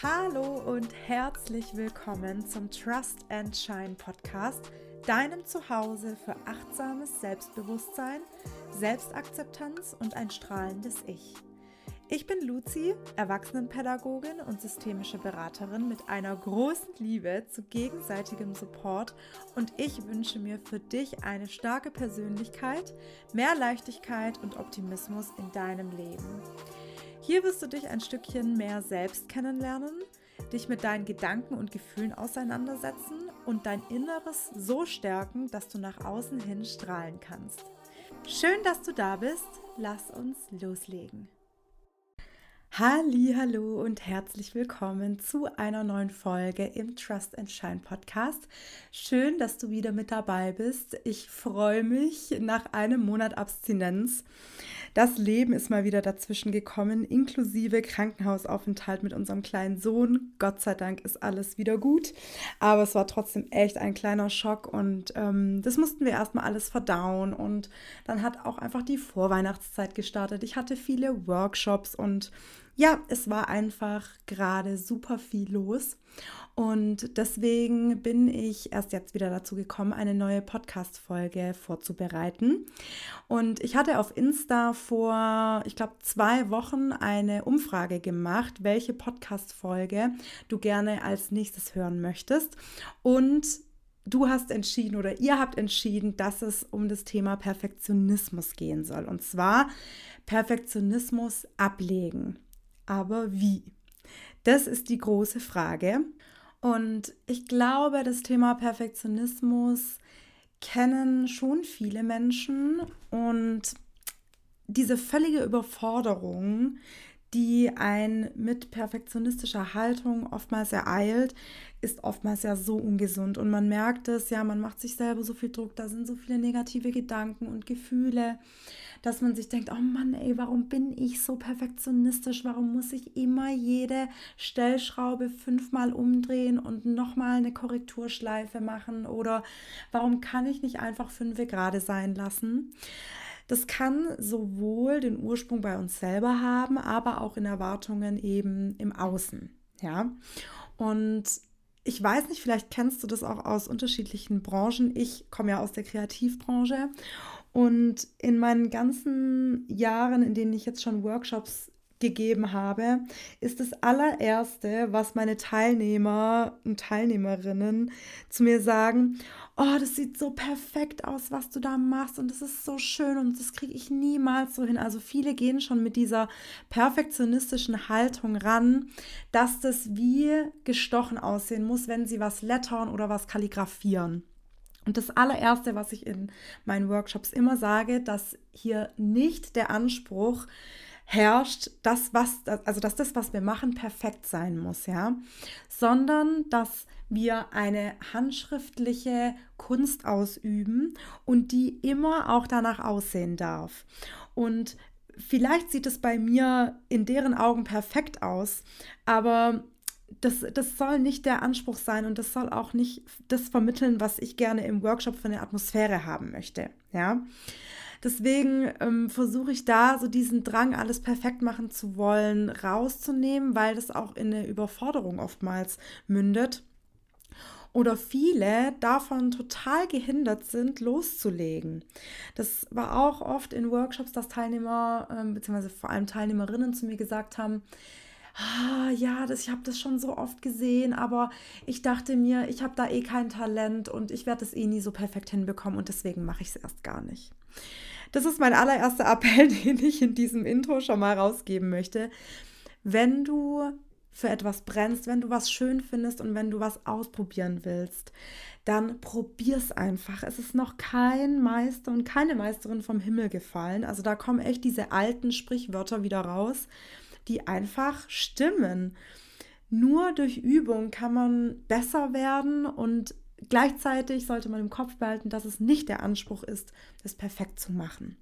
Hallo und herzlich willkommen zum Trust and Shine Podcast, deinem Zuhause für achtsames Selbstbewusstsein, Selbstakzeptanz und ein strahlendes Ich. Ich bin Luzi, Erwachsenenpädagogin und systemische Beraterin mit einer großen Liebe zu gegenseitigem Support und ich wünsche mir für dich eine starke Persönlichkeit, mehr Leichtigkeit und Optimismus in deinem Leben. Hier wirst du dich ein Stückchen mehr selbst kennenlernen, dich mit deinen Gedanken und Gefühlen auseinandersetzen und dein Inneres so stärken, dass du nach außen hin strahlen kannst. Schön, dass du da bist. Lass uns loslegen. Hallo und herzlich willkommen zu einer neuen Folge im Trust and Shine Podcast. Schön, dass du wieder mit dabei bist. Ich freue mich nach einem Monat Abstinenz. Das Leben ist mal wieder dazwischen gekommen, inklusive Krankenhausaufenthalt mit unserem kleinen Sohn. Gott sei Dank ist alles wieder gut, aber es war trotzdem echt ein kleiner Schock und ähm, das mussten wir erstmal alles verdauen und dann hat auch einfach die Vorweihnachtszeit gestartet. Ich hatte viele Workshops und ja, es war einfach gerade super viel los. Und deswegen bin ich erst jetzt wieder dazu gekommen, eine neue Podcast-Folge vorzubereiten. Und ich hatte auf Insta vor, ich glaube, zwei Wochen eine Umfrage gemacht, welche Podcast-Folge du gerne als nächstes hören möchtest. Und du hast entschieden oder ihr habt entschieden, dass es um das Thema Perfektionismus gehen soll. Und zwar Perfektionismus ablegen. Aber wie? Das ist die große Frage. Und ich glaube, das Thema Perfektionismus kennen schon viele Menschen und diese völlige Überforderung, die ein mit perfektionistischer Haltung oftmals ereilt, ist oftmals ja so ungesund. Und man merkt es, ja, man macht sich selber so viel Druck, da sind so viele negative Gedanken und Gefühle dass man sich denkt, oh Mann, ey, warum bin ich so perfektionistisch? Warum muss ich immer jede Stellschraube fünfmal umdrehen und nochmal eine Korrekturschleife machen? Oder warum kann ich nicht einfach fünf gerade sein lassen? Das kann sowohl den Ursprung bei uns selber haben, aber auch in Erwartungen eben im Außen. Ja. Und ich weiß nicht, vielleicht kennst du das auch aus unterschiedlichen Branchen. Ich komme ja aus der Kreativbranche und in meinen ganzen Jahren, in denen ich jetzt schon Workshops gegeben habe, ist das allererste, was meine Teilnehmer und Teilnehmerinnen zu mir sagen, oh, das sieht so perfekt aus, was du da machst und das ist so schön und das kriege ich niemals so hin. Also viele gehen schon mit dieser perfektionistischen Haltung ran, dass das wie gestochen aussehen muss, wenn sie was lettern oder was kalligrafieren. Und das allererste, was ich in meinen Workshops immer sage, dass hier nicht der Anspruch herrscht, dass was, also dass das, was wir machen, perfekt sein muss, ja, sondern dass wir eine handschriftliche Kunst ausüben und die immer auch danach aussehen darf. Und vielleicht sieht es bei mir in deren Augen perfekt aus, aber das, das soll nicht der Anspruch sein und das soll auch nicht das vermitteln, was ich gerne im Workshop für eine Atmosphäre haben möchte. Ja. Deswegen ähm, versuche ich da so diesen Drang, alles perfekt machen zu wollen, rauszunehmen, weil das auch in eine Überforderung oftmals mündet. Oder viele davon total gehindert sind, loszulegen. Das war auch oft in Workshops, dass Teilnehmer, ähm, beziehungsweise vor allem Teilnehmerinnen zu mir gesagt haben, ah, ja, das, ich habe das schon so oft gesehen, aber ich dachte mir, ich habe da eh kein Talent und ich werde das eh nie so perfekt hinbekommen und deswegen mache ich es erst gar nicht. Das ist mein allererster Appell, den ich in diesem Intro schon mal rausgeben möchte. Wenn du für etwas brennst, wenn du was schön findest und wenn du was ausprobieren willst, dann probier's einfach. Es ist noch kein Meister und keine Meisterin vom Himmel gefallen. Also da kommen echt diese alten Sprichwörter wieder raus die einfach stimmen. Nur durch Übung kann man besser werden und gleichzeitig sollte man im Kopf behalten, dass es nicht der Anspruch ist, das perfekt zu machen.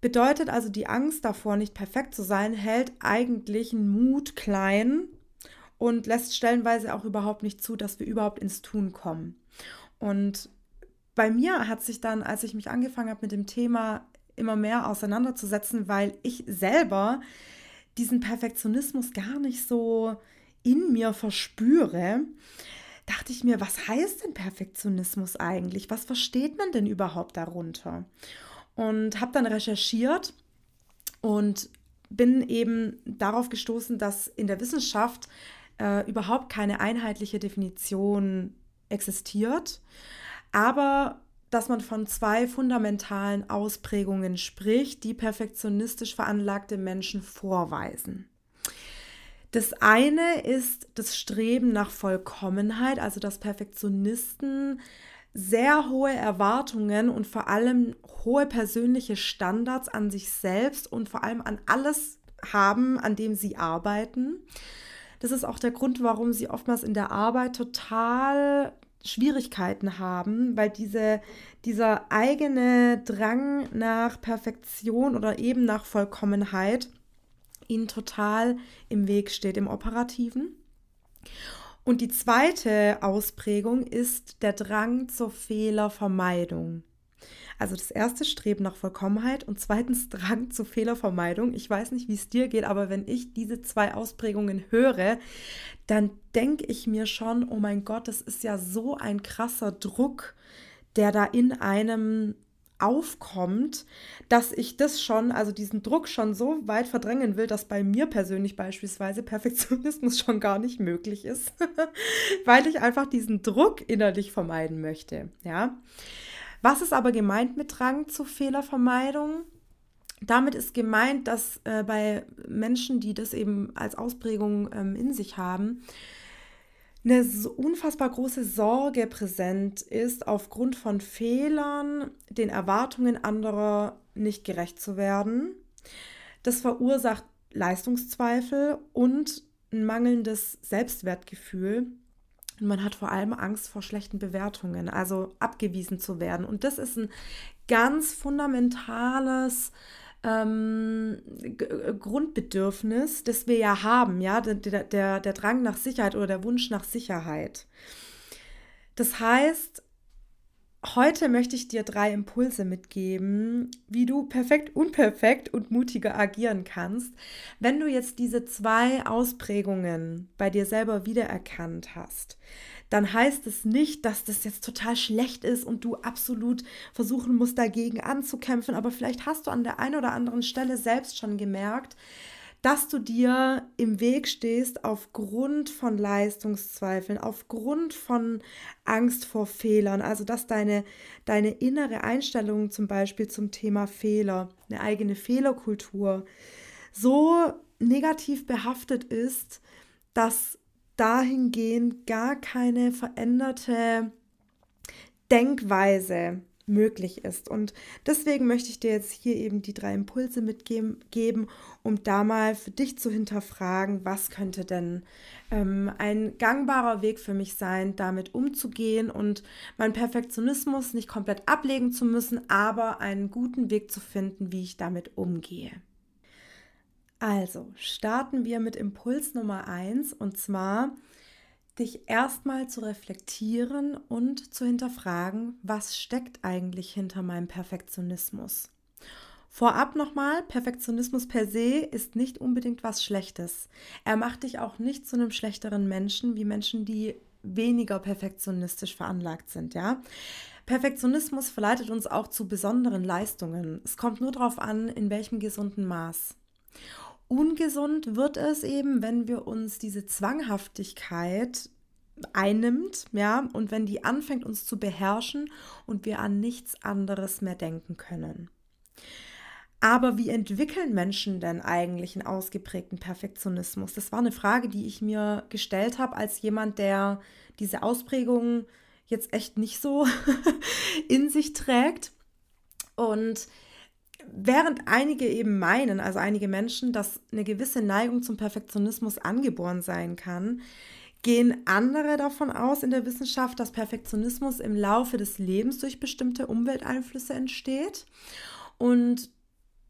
Bedeutet also, die Angst davor, nicht perfekt zu sein, hält eigentlich einen Mut klein und lässt stellenweise auch überhaupt nicht zu, dass wir überhaupt ins Tun kommen. Und bei mir hat sich dann, als ich mich angefangen habe mit dem Thema immer mehr auseinanderzusetzen, weil ich selber diesen Perfektionismus gar nicht so in mir verspüre, dachte ich mir, was heißt denn Perfektionismus eigentlich? Was versteht man denn überhaupt darunter? Und habe dann recherchiert und bin eben darauf gestoßen, dass in der Wissenschaft äh, überhaupt keine einheitliche Definition existiert, aber dass man von zwei fundamentalen Ausprägungen spricht, die perfektionistisch veranlagte Menschen vorweisen. Das eine ist das Streben nach Vollkommenheit, also dass Perfektionisten sehr hohe Erwartungen und vor allem hohe persönliche Standards an sich selbst und vor allem an alles haben, an dem sie arbeiten. Das ist auch der Grund, warum sie oftmals in der Arbeit total Schwierigkeiten haben, weil diese, dieser eigene Drang nach Perfektion oder eben nach Vollkommenheit ihnen total im Weg steht im operativen. Und die zweite Ausprägung ist der Drang zur Fehlervermeidung. Also das erste Streben nach Vollkommenheit und zweitens Drang zur Fehlervermeidung. Ich weiß nicht, wie es dir geht, aber wenn ich diese zwei Ausprägungen höre, dann denke ich mir schon, oh mein Gott, das ist ja so ein krasser Druck, der da in einem aufkommt, dass ich das schon, also diesen Druck schon so weit verdrängen will, dass bei mir persönlich beispielsweise Perfektionismus schon gar nicht möglich ist, weil ich einfach diesen Druck innerlich vermeiden möchte, ja. Was ist aber gemeint mit Drang zur Fehlervermeidung? Damit ist gemeint, dass äh, bei Menschen, die das eben als Ausprägung ähm, in sich haben, eine so unfassbar große Sorge präsent ist, aufgrund von Fehlern, den Erwartungen anderer nicht gerecht zu werden. Das verursacht Leistungszweifel und ein mangelndes Selbstwertgefühl. Und man hat vor allem Angst vor schlechten Bewertungen, also abgewiesen zu werden. Und das ist ein ganz fundamentales ähm, Grundbedürfnis, das wir ja haben, ja, der, der, der Drang nach Sicherheit oder der Wunsch nach Sicherheit. Das heißt, heute möchte ich dir drei Impulse mitgeben, wie du perfekt, unperfekt und mutiger agieren kannst, wenn du jetzt diese zwei Ausprägungen bei dir selber wiedererkannt hast dann heißt es nicht, dass das jetzt total schlecht ist und du absolut versuchen musst, dagegen anzukämpfen. Aber vielleicht hast du an der einen oder anderen Stelle selbst schon gemerkt, dass du dir im Weg stehst aufgrund von Leistungszweifeln, aufgrund von Angst vor Fehlern, also dass deine, deine innere Einstellung zum Beispiel zum Thema Fehler, eine eigene Fehlerkultur, so negativ behaftet ist, dass dahingehend gar keine veränderte Denkweise möglich ist. Und deswegen möchte ich dir jetzt hier eben die drei Impulse mitgeben, um da mal für dich zu hinterfragen, was könnte denn ähm, ein gangbarer Weg für mich sein, damit umzugehen und meinen Perfektionismus nicht komplett ablegen zu müssen, aber einen guten Weg zu finden, wie ich damit umgehe. Also starten wir mit Impuls Nummer eins und zwar dich erstmal zu reflektieren und zu hinterfragen, was steckt eigentlich hinter meinem Perfektionismus. Vorab nochmal, Perfektionismus per se ist nicht unbedingt was Schlechtes. Er macht dich auch nicht zu einem schlechteren Menschen wie Menschen, die weniger perfektionistisch veranlagt sind, ja. Perfektionismus verleitet uns auch zu besonderen Leistungen. Es kommt nur darauf an, in welchem gesunden Maß. Ungesund wird es eben, wenn wir uns diese Zwanghaftigkeit einnimmt, ja, und wenn die anfängt uns zu beherrschen und wir an nichts anderes mehr denken können. Aber wie entwickeln Menschen denn eigentlich einen ausgeprägten Perfektionismus? Das war eine Frage, die ich mir gestellt habe als jemand, der diese Ausprägung jetzt echt nicht so in sich trägt. Und Während einige eben meinen, also einige Menschen, dass eine gewisse Neigung zum Perfektionismus angeboren sein kann, gehen andere davon aus in der Wissenschaft, dass Perfektionismus im Laufe des Lebens durch bestimmte Umwelteinflüsse entsteht. Und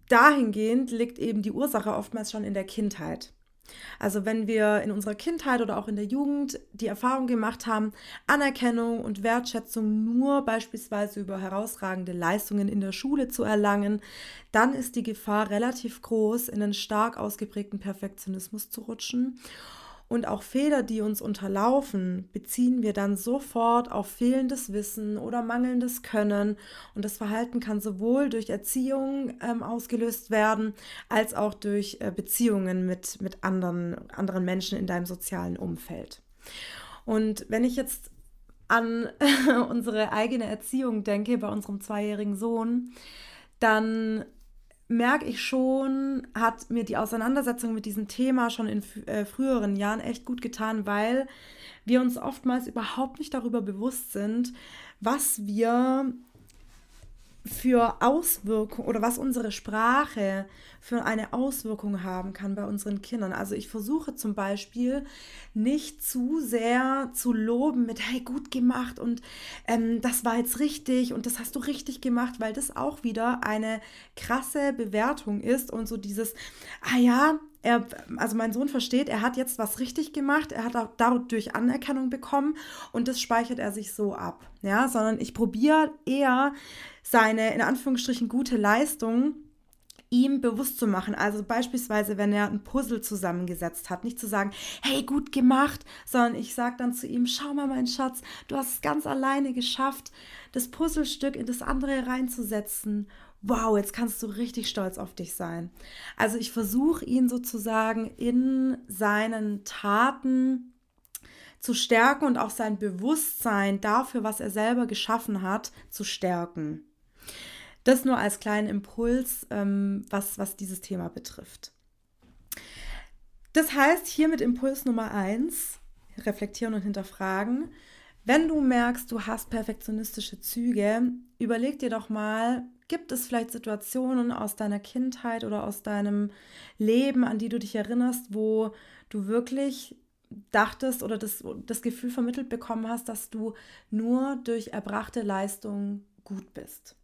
dahingehend liegt eben die Ursache oftmals schon in der Kindheit. Also wenn wir in unserer Kindheit oder auch in der Jugend die Erfahrung gemacht haben, Anerkennung und Wertschätzung nur beispielsweise über herausragende Leistungen in der Schule zu erlangen, dann ist die Gefahr relativ groß, in einen stark ausgeprägten Perfektionismus zu rutschen. Und auch Fehler, die uns unterlaufen, beziehen wir dann sofort auf fehlendes Wissen oder mangelndes Können. Und das Verhalten kann sowohl durch Erziehung ähm, ausgelöst werden, als auch durch äh, Beziehungen mit, mit anderen, anderen Menschen in deinem sozialen Umfeld. Und wenn ich jetzt an unsere eigene Erziehung denke bei unserem zweijährigen Sohn, dann merke ich schon, hat mir die Auseinandersetzung mit diesem Thema schon in äh, früheren Jahren echt gut getan, weil wir uns oftmals überhaupt nicht darüber bewusst sind, was wir für Auswirkungen oder was unsere Sprache für eine Auswirkung haben kann bei unseren Kindern. Also ich versuche zum Beispiel nicht zu sehr zu loben mit, hey, gut gemacht und ähm, das war jetzt richtig und das hast du richtig gemacht, weil das auch wieder eine krasse Bewertung ist und so dieses, ah ja, er, also mein Sohn versteht, er hat jetzt was richtig gemacht, er hat auch dadurch Anerkennung bekommen und das speichert er sich so ab. Ja, sondern ich probiere eher seine in Anführungsstrichen gute Leistung ihm bewusst zu machen. Also beispielsweise, wenn er ein Puzzle zusammengesetzt hat, nicht zu sagen, hey, gut gemacht, sondern ich sage dann zu ihm, schau mal, mein Schatz, du hast es ganz alleine geschafft, das Puzzlestück in das andere reinzusetzen. Wow, jetzt kannst du richtig stolz auf dich sein. Also ich versuche ihn sozusagen in seinen Taten zu stärken und auch sein Bewusstsein dafür, was er selber geschaffen hat, zu stärken. Das nur als kleinen Impuls, ähm, was, was dieses Thema betrifft. Das heißt, hier mit Impuls Nummer eins, reflektieren und hinterfragen. Wenn du merkst, du hast perfektionistische Züge, überleg dir doch mal, gibt es vielleicht Situationen aus deiner Kindheit oder aus deinem Leben, an die du dich erinnerst, wo du wirklich dachtest oder das, das Gefühl vermittelt bekommen hast, dass du nur durch erbrachte Leistung gut bist.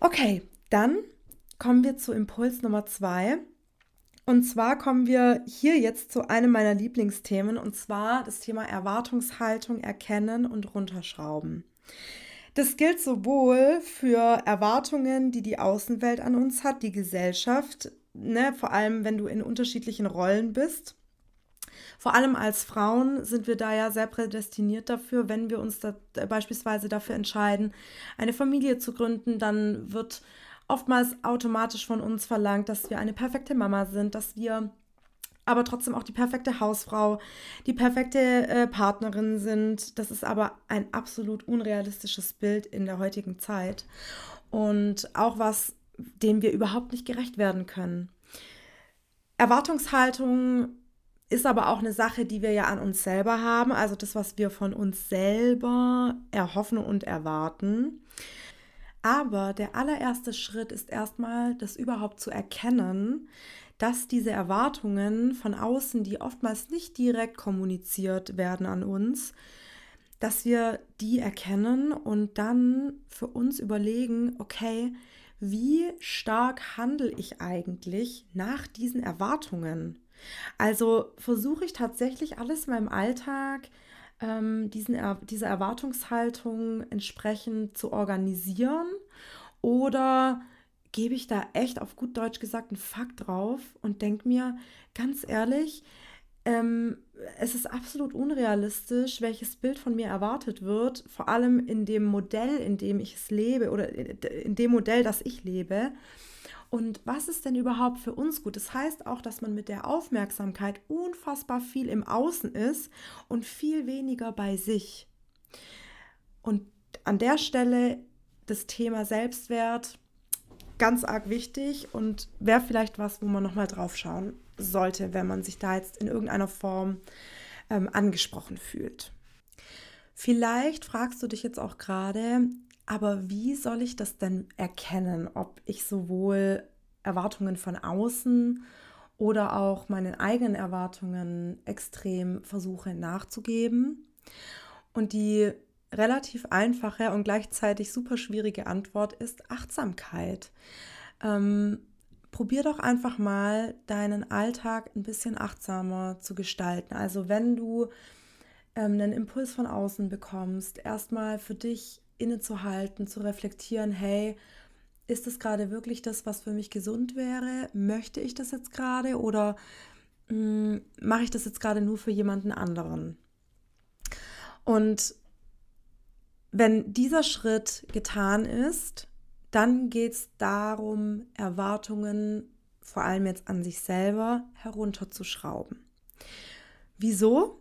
Okay, dann kommen wir zu Impuls Nummer zwei. Und zwar kommen wir hier jetzt zu einem meiner Lieblingsthemen, und zwar das Thema Erwartungshaltung erkennen und runterschrauben. Das gilt sowohl für Erwartungen, die die Außenwelt an uns hat, die Gesellschaft, ne, vor allem wenn du in unterschiedlichen Rollen bist, vor allem als Frauen sind wir da ja sehr prädestiniert dafür, wenn wir uns da beispielsweise dafür entscheiden, eine Familie zu gründen, dann wird oftmals automatisch von uns verlangt, dass wir eine perfekte Mama sind, dass wir aber trotzdem auch die perfekte Hausfrau, die perfekte äh, Partnerin sind. Das ist aber ein absolut unrealistisches Bild in der heutigen Zeit und auch was, dem wir überhaupt nicht gerecht werden können. Erwartungshaltung ist aber auch eine Sache, die wir ja an uns selber haben, also das, was wir von uns selber erhoffen und erwarten. Aber der allererste Schritt ist erstmal, das überhaupt zu erkennen, dass diese Erwartungen von außen, die oftmals nicht direkt kommuniziert werden an uns, dass wir die erkennen und dann für uns überlegen, okay, wie stark handle ich eigentlich nach diesen Erwartungen? Also versuche ich tatsächlich alles in meinem Alltag, ähm, diesen er diese Erwartungshaltung entsprechend zu organisieren oder gebe ich da echt auf gut Deutsch gesagt einen Fakt drauf und denke mir ganz ehrlich, ähm, es ist absolut unrealistisch, welches Bild von mir erwartet wird, vor allem in dem Modell, in dem ich es lebe oder in dem Modell, das ich lebe. Und was ist denn überhaupt für uns gut? Das heißt auch, dass man mit der Aufmerksamkeit unfassbar viel im Außen ist und viel weniger bei sich. Und an der Stelle das Thema Selbstwert ganz arg wichtig und wäre vielleicht was, wo man nochmal drauf schauen sollte, wenn man sich da jetzt in irgendeiner Form ähm, angesprochen fühlt. Vielleicht fragst du dich jetzt auch gerade, aber wie soll ich das denn erkennen, ob ich sowohl Erwartungen von außen oder auch meinen eigenen Erwartungen extrem versuche nachzugeben? Und die relativ einfache und gleichzeitig super schwierige Antwort ist Achtsamkeit. Ähm, probier doch einfach mal deinen Alltag ein bisschen achtsamer zu gestalten. Also wenn du ähm, einen Impuls von außen bekommst, erstmal für dich innezuhalten, zu reflektieren, hey, ist das gerade wirklich das, was für mich gesund wäre? Möchte ich das jetzt gerade oder hm, mache ich das jetzt gerade nur für jemanden anderen? Und wenn dieser Schritt getan ist, dann geht es darum, Erwartungen, vor allem jetzt an sich selber, herunterzuschrauben. Wieso?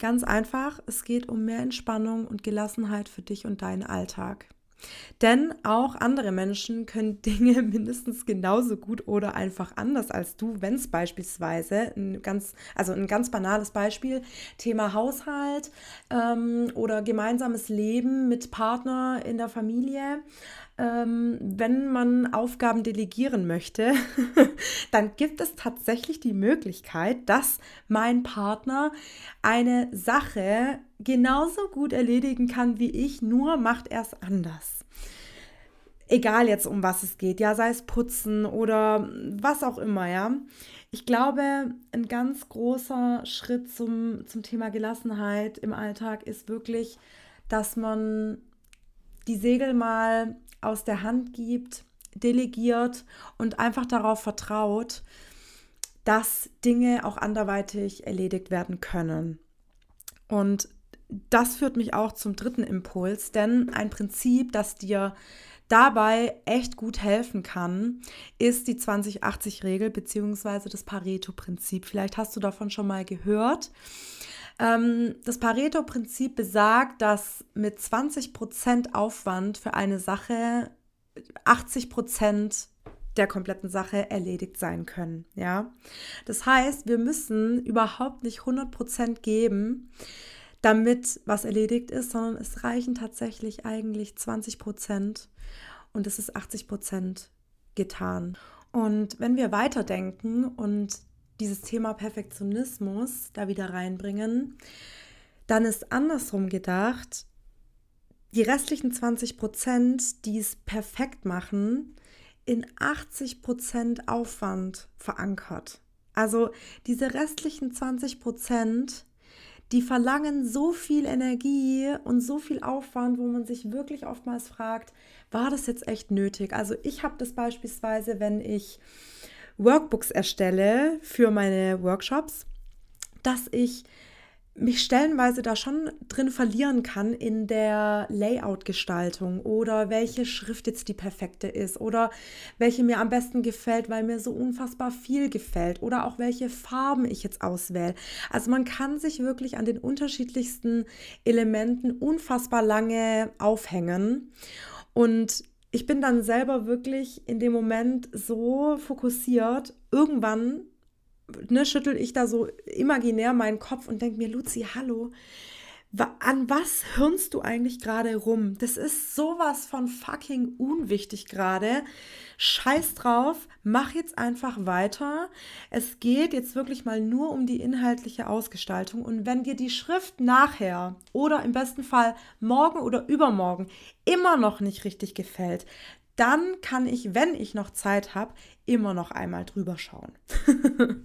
Ganz einfach, es geht um mehr Entspannung und Gelassenheit für dich und deinen Alltag. Denn auch andere Menschen können Dinge mindestens genauso gut oder einfach anders als du, wenn es beispielsweise ein ganz, also ein ganz banales Beispiel, Thema Haushalt ähm, oder gemeinsames Leben mit Partner in der Familie ähm, wenn man Aufgaben delegieren möchte, dann gibt es tatsächlich die Möglichkeit, dass mein Partner eine Sache genauso gut erledigen kann wie ich, nur macht er es anders. Egal jetzt um was es geht, ja, sei es putzen oder was auch immer, ja. Ich glaube, ein ganz großer Schritt zum, zum Thema Gelassenheit im Alltag ist wirklich, dass man die Segel mal aus der Hand gibt, delegiert und einfach darauf vertraut, dass Dinge auch anderweitig erledigt werden können. Und das führt mich auch zum dritten Impuls, denn ein Prinzip, das dir dabei echt gut helfen kann, ist die 2080-Regel bzw. das Pareto-Prinzip. Vielleicht hast du davon schon mal gehört. Ähm, das Pareto-Prinzip besagt, dass mit 20% Aufwand für eine Sache 80% der kompletten Sache erledigt sein können. Ja, das heißt, wir müssen überhaupt nicht 100% geben, damit was erledigt ist, sondern es reichen tatsächlich eigentlich 20% und es ist 80% getan. Und wenn wir weiterdenken und dieses Thema Perfektionismus da wieder reinbringen, dann ist andersrum gedacht, die restlichen 20 Prozent, die es perfekt machen, in 80 Prozent Aufwand verankert. Also diese restlichen 20 Prozent, die verlangen so viel Energie und so viel Aufwand, wo man sich wirklich oftmals fragt, war das jetzt echt nötig? Also ich habe das beispielsweise, wenn ich Workbooks erstelle für meine Workshops, dass ich mich stellenweise da schon drin verlieren kann in der Layout-Gestaltung oder welche Schrift jetzt die perfekte ist oder welche mir am besten gefällt, weil mir so unfassbar viel gefällt oder auch welche Farben ich jetzt auswähle. Also man kann sich wirklich an den unterschiedlichsten Elementen unfassbar lange aufhängen und ich bin dann selber wirklich in dem Moment so fokussiert. Irgendwann ne, schüttel ich da so imaginär meinen Kopf und denke mir, Luzi, hallo, an was hirnst du eigentlich gerade rum? Das ist sowas von fucking unwichtig gerade. Scheiß drauf, mach jetzt einfach weiter. Es geht jetzt wirklich mal nur um die inhaltliche Ausgestaltung. Und wenn dir die Schrift nachher oder im besten Fall morgen oder übermorgen immer noch nicht richtig gefällt, dann kann ich, wenn ich noch Zeit habe, immer noch einmal drüber schauen.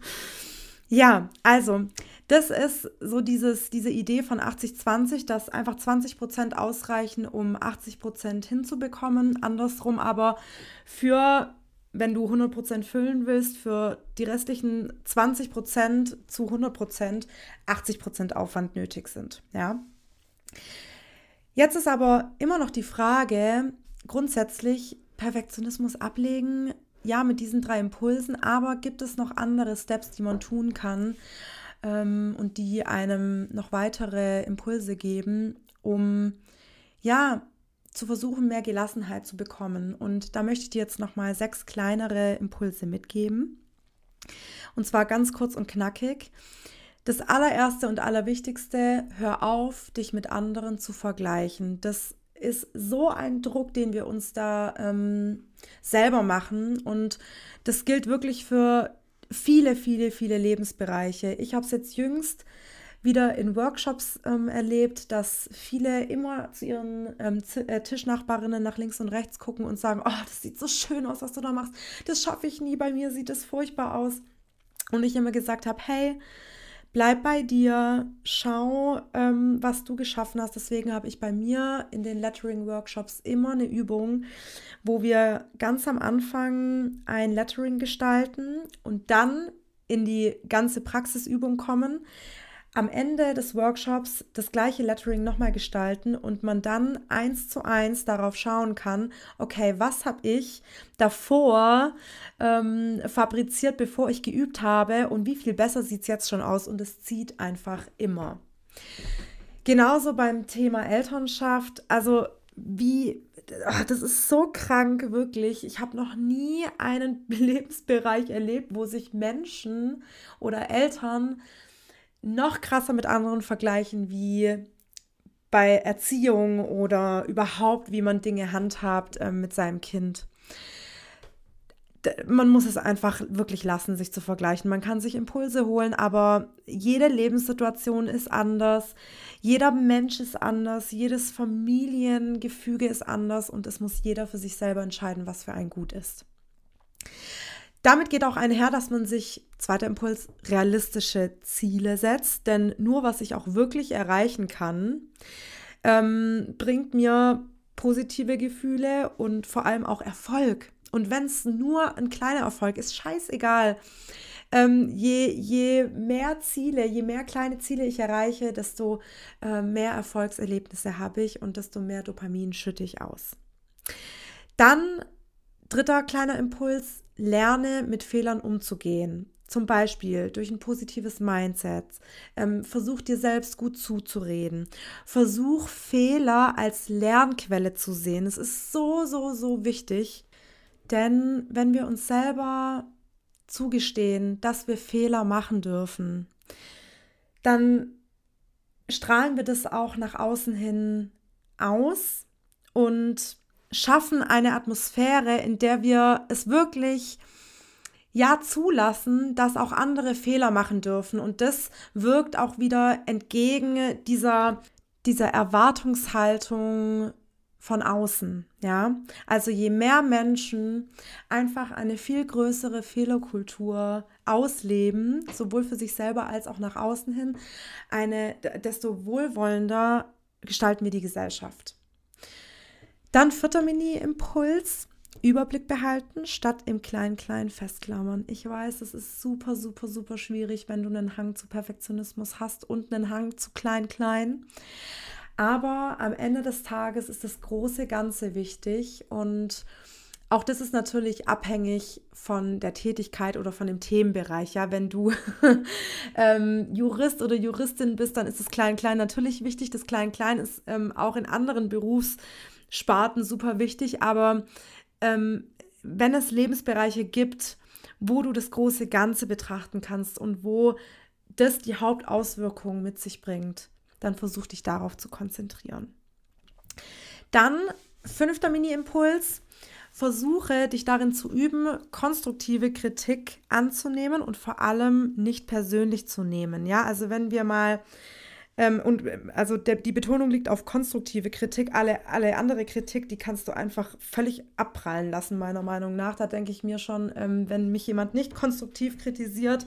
ja, also das ist so dieses, diese Idee von 80-20, dass einfach 20 Prozent ausreichen, um 80 Prozent hinzubekommen. Andersrum aber für, wenn du 100 Prozent füllen willst, für die restlichen 20 Prozent zu 100 Prozent 80 Prozent Aufwand nötig sind. Ja. Jetzt ist aber immer noch die Frage, grundsätzlich Perfektionismus ablegen, ja, mit diesen drei Impulsen, aber gibt es noch andere Steps, die man tun kann, ähm, und die einem noch weitere Impulse geben, um ja zu versuchen, mehr Gelassenheit zu bekommen. Und da möchte ich dir jetzt noch mal sechs kleinere Impulse mitgeben. Und zwar ganz kurz und knackig. Das allererste und allerwichtigste, hör auf, dich mit anderen zu vergleichen. Das ist so ein Druck, den wir uns da ähm, selber machen. Und das gilt wirklich für viele, viele, viele Lebensbereiche. Ich habe es jetzt jüngst wieder in Workshops ähm, erlebt, dass viele immer zu ihren ähm, äh, Tischnachbarinnen nach links und rechts gucken und sagen, oh, das sieht so schön aus, was du da machst. Das schaffe ich nie, bei mir sieht es furchtbar aus. Und ich immer gesagt habe, hey, bleib bei dir, schau, ähm, was du geschaffen hast. Deswegen habe ich bei mir in den Lettering-Workshops immer eine Übung, wo wir ganz am Anfang ein Lettering gestalten und dann in die ganze Praxisübung kommen am Ende des Workshops das gleiche Lettering nochmal gestalten und man dann eins zu eins darauf schauen kann, okay, was habe ich davor ähm, fabriziert, bevor ich geübt habe und wie viel besser sieht es jetzt schon aus und es zieht einfach immer. Genauso beim Thema Elternschaft, also wie, das ist so krank, wirklich. Ich habe noch nie einen Lebensbereich erlebt, wo sich Menschen oder Eltern noch krasser mit anderen vergleichen, wie bei Erziehung oder überhaupt, wie man Dinge handhabt äh, mit seinem Kind. Man muss es einfach wirklich lassen, sich zu vergleichen. Man kann sich Impulse holen, aber jede Lebenssituation ist anders. Jeder Mensch ist anders. Jedes Familiengefüge ist anders und es muss jeder für sich selber entscheiden, was für ein gut ist. Damit geht auch einher, dass man sich, zweiter Impuls, realistische Ziele setzt. Denn nur was ich auch wirklich erreichen kann, ähm, bringt mir positive Gefühle und vor allem auch Erfolg. Und wenn es nur ein kleiner Erfolg ist, scheißegal. Ähm, je, je mehr Ziele, je mehr kleine Ziele ich erreiche, desto äh, mehr Erfolgserlebnisse habe ich und desto mehr Dopamin schütte ich aus. Dann dritter kleiner Impuls, lerne mit Fehlern umzugehen. Zum Beispiel durch ein positives Mindset. Ähm, versuch dir selbst gut zuzureden. Versuch Fehler als Lernquelle zu sehen. Es ist so, so, so wichtig. Denn wenn wir uns selber zugestehen, dass wir Fehler machen dürfen, dann strahlen wir das auch nach außen hin aus und schaffen eine Atmosphäre, in der wir es wirklich ja zulassen, dass auch andere Fehler machen dürfen. Und das wirkt auch wieder entgegen dieser, dieser Erwartungshaltung von außen, ja. Also je mehr Menschen einfach eine viel größere Fehlerkultur ausleben, sowohl für sich selber als auch nach außen hin, eine, desto wohlwollender gestalten wir die Gesellschaft. Dann vierter Mini-Impuls. Überblick behalten, statt im Klein-Klein festklammern. Ich weiß, es ist super, super, super schwierig, wenn du einen Hang zu Perfektionismus hast und einen Hang zu Klein-Klein. Aber am Ende des Tages ist das große Ganze wichtig und auch das ist natürlich abhängig von der Tätigkeit oder von dem Themenbereich. Ja, wenn du ähm, Jurist oder Juristin bist, dann ist das Klein-Klein natürlich wichtig. Das Klein-Klein ist ähm, auch in anderen Berufs- Sparten super wichtig, aber ähm, wenn es Lebensbereiche gibt, wo du das große Ganze betrachten kannst und wo das die Hauptauswirkungen mit sich bringt, dann versuch dich darauf zu konzentrieren. Dann fünfter Mini-Impuls. Versuche dich darin zu üben, konstruktive Kritik anzunehmen und vor allem nicht persönlich zu nehmen. Ja, also wenn wir mal ähm, und ähm, also der, die Betonung liegt auf konstruktive Kritik. Alle, alle andere Kritik, die kannst du einfach völlig abprallen lassen, meiner Meinung nach. Da denke ich mir schon, ähm, wenn mich jemand nicht konstruktiv kritisiert,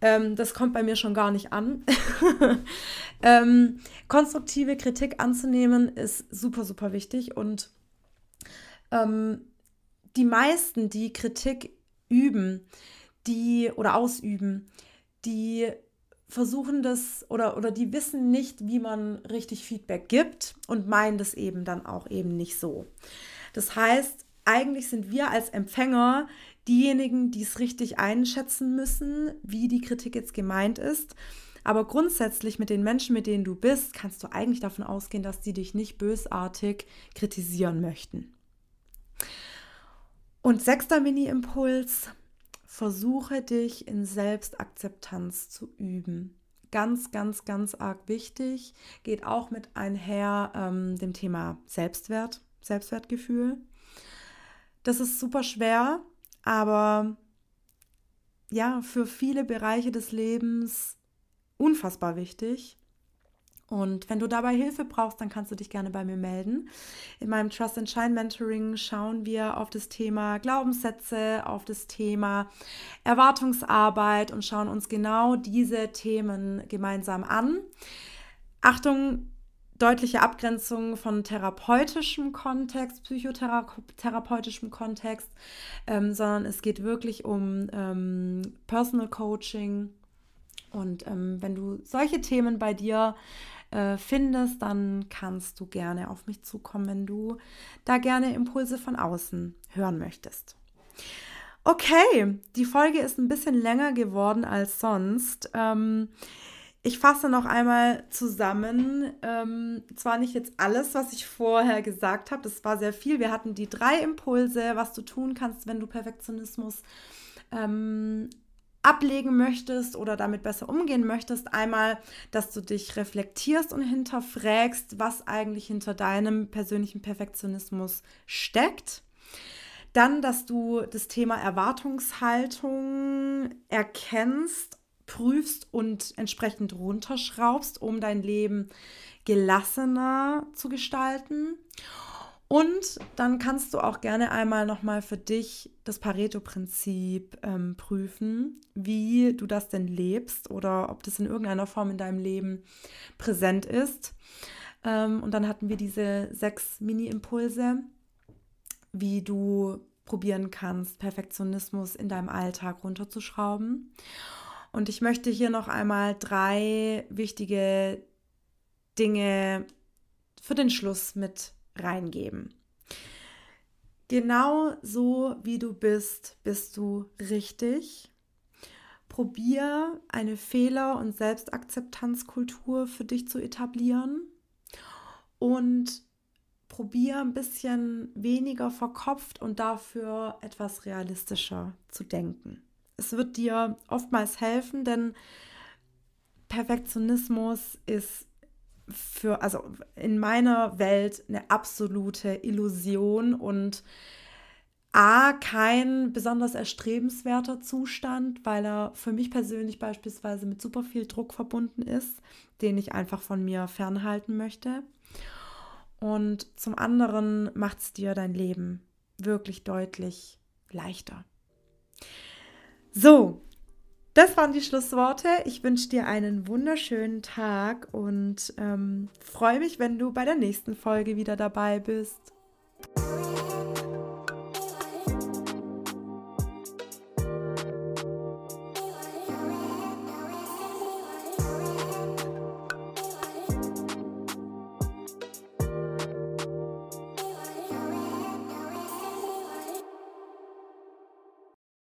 ähm, das kommt bei mir schon gar nicht an. ähm, konstruktive Kritik anzunehmen ist super, super wichtig. Und ähm, die meisten, die Kritik üben, die oder ausüben, die versuchen das oder, oder die wissen nicht, wie man richtig Feedback gibt und meinen das eben dann auch eben nicht so. Das heißt, eigentlich sind wir als Empfänger diejenigen, die es richtig einschätzen müssen, wie die Kritik jetzt gemeint ist. Aber grundsätzlich mit den Menschen, mit denen du bist, kannst du eigentlich davon ausgehen, dass die dich nicht bösartig kritisieren möchten. Und sechster Mini-Impuls, versuche dich in Selbstakzeptanz zu üben. Ganz, ganz, ganz arg wichtig. Geht auch mit einher ähm, dem Thema Selbstwert, Selbstwertgefühl. Das ist super schwer, aber ja, für viele Bereiche des Lebens unfassbar wichtig. Und wenn du dabei Hilfe brauchst, dann kannst du dich gerne bei mir melden. In meinem Trust and Shine Mentoring schauen wir auf das Thema Glaubenssätze, auf das Thema Erwartungsarbeit und schauen uns genau diese Themen gemeinsam an. Achtung, deutliche Abgrenzung von therapeutischem Kontext, psychotherapeutischem Kontext, ähm, sondern es geht wirklich um ähm, Personal Coaching. Und ähm, wenn du solche Themen bei dir äh, findest, dann kannst du gerne auf mich zukommen, wenn du da gerne Impulse von außen hören möchtest. Okay, die Folge ist ein bisschen länger geworden als sonst. Ähm, ich fasse noch einmal zusammen. Ähm, zwar nicht jetzt alles, was ich vorher gesagt habe, das war sehr viel. Wir hatten die drei Impulse, was du tun kannst, wenn du Perfektionismus ähm, ablegen möchtest oder damit besser umgehen möchtest. Einmal, dass du dich reflektierst und hinterfragst, was eigentlich hinter deinem persönlichen Perfektionismus steckt. Dann, dass du das Thema Erwartungshaltung erkennst, prüfst und entsprechend runterschraubst, um dein Leben gelassener zu gestalten. Und dann kannst du auch gerne einmal nochmal für dich das Pareto-Prinzip ähm, prüfen, wie du das denn lebst oder ob das in irgendeiner Form in deinem Leben präsent ist. Ähm, und dann hatten wir diese sechs Mini-Impulse, wie du probieren kannst, Perfektionismus in deinem Alltag runterzuschrauben. Und ich möchte hier noch einmal drei wichtige Dinge für den Schluss mit reingeben. Genau so wie du bist, bist du richtig. Probier eine Fehler- und Selbstakzeptanzkultur für dich zu etablieren und probier ein bisschen weniger verkopft und dafür etwas realistischer zu denken. Es wird dir oftmals helfen, denn Perfektionismus ist für, also in meiner Welt eine absolute Illusion und A, kein besonders erstrebenswerter Zustand, weil er für mich persönlich beispielsweise mit super viel Druck verbunden ist, den ich einfach von mir fernhalten möchte. Und zum anderen macht es dir dein Leben wirklich deutlich leichter. So, das waren die Schlussworte. Ich wünsche dir einen wunderschönen Tag und ähm, freue mich, wenn du bei der nächsten Folge wieder dabei bist.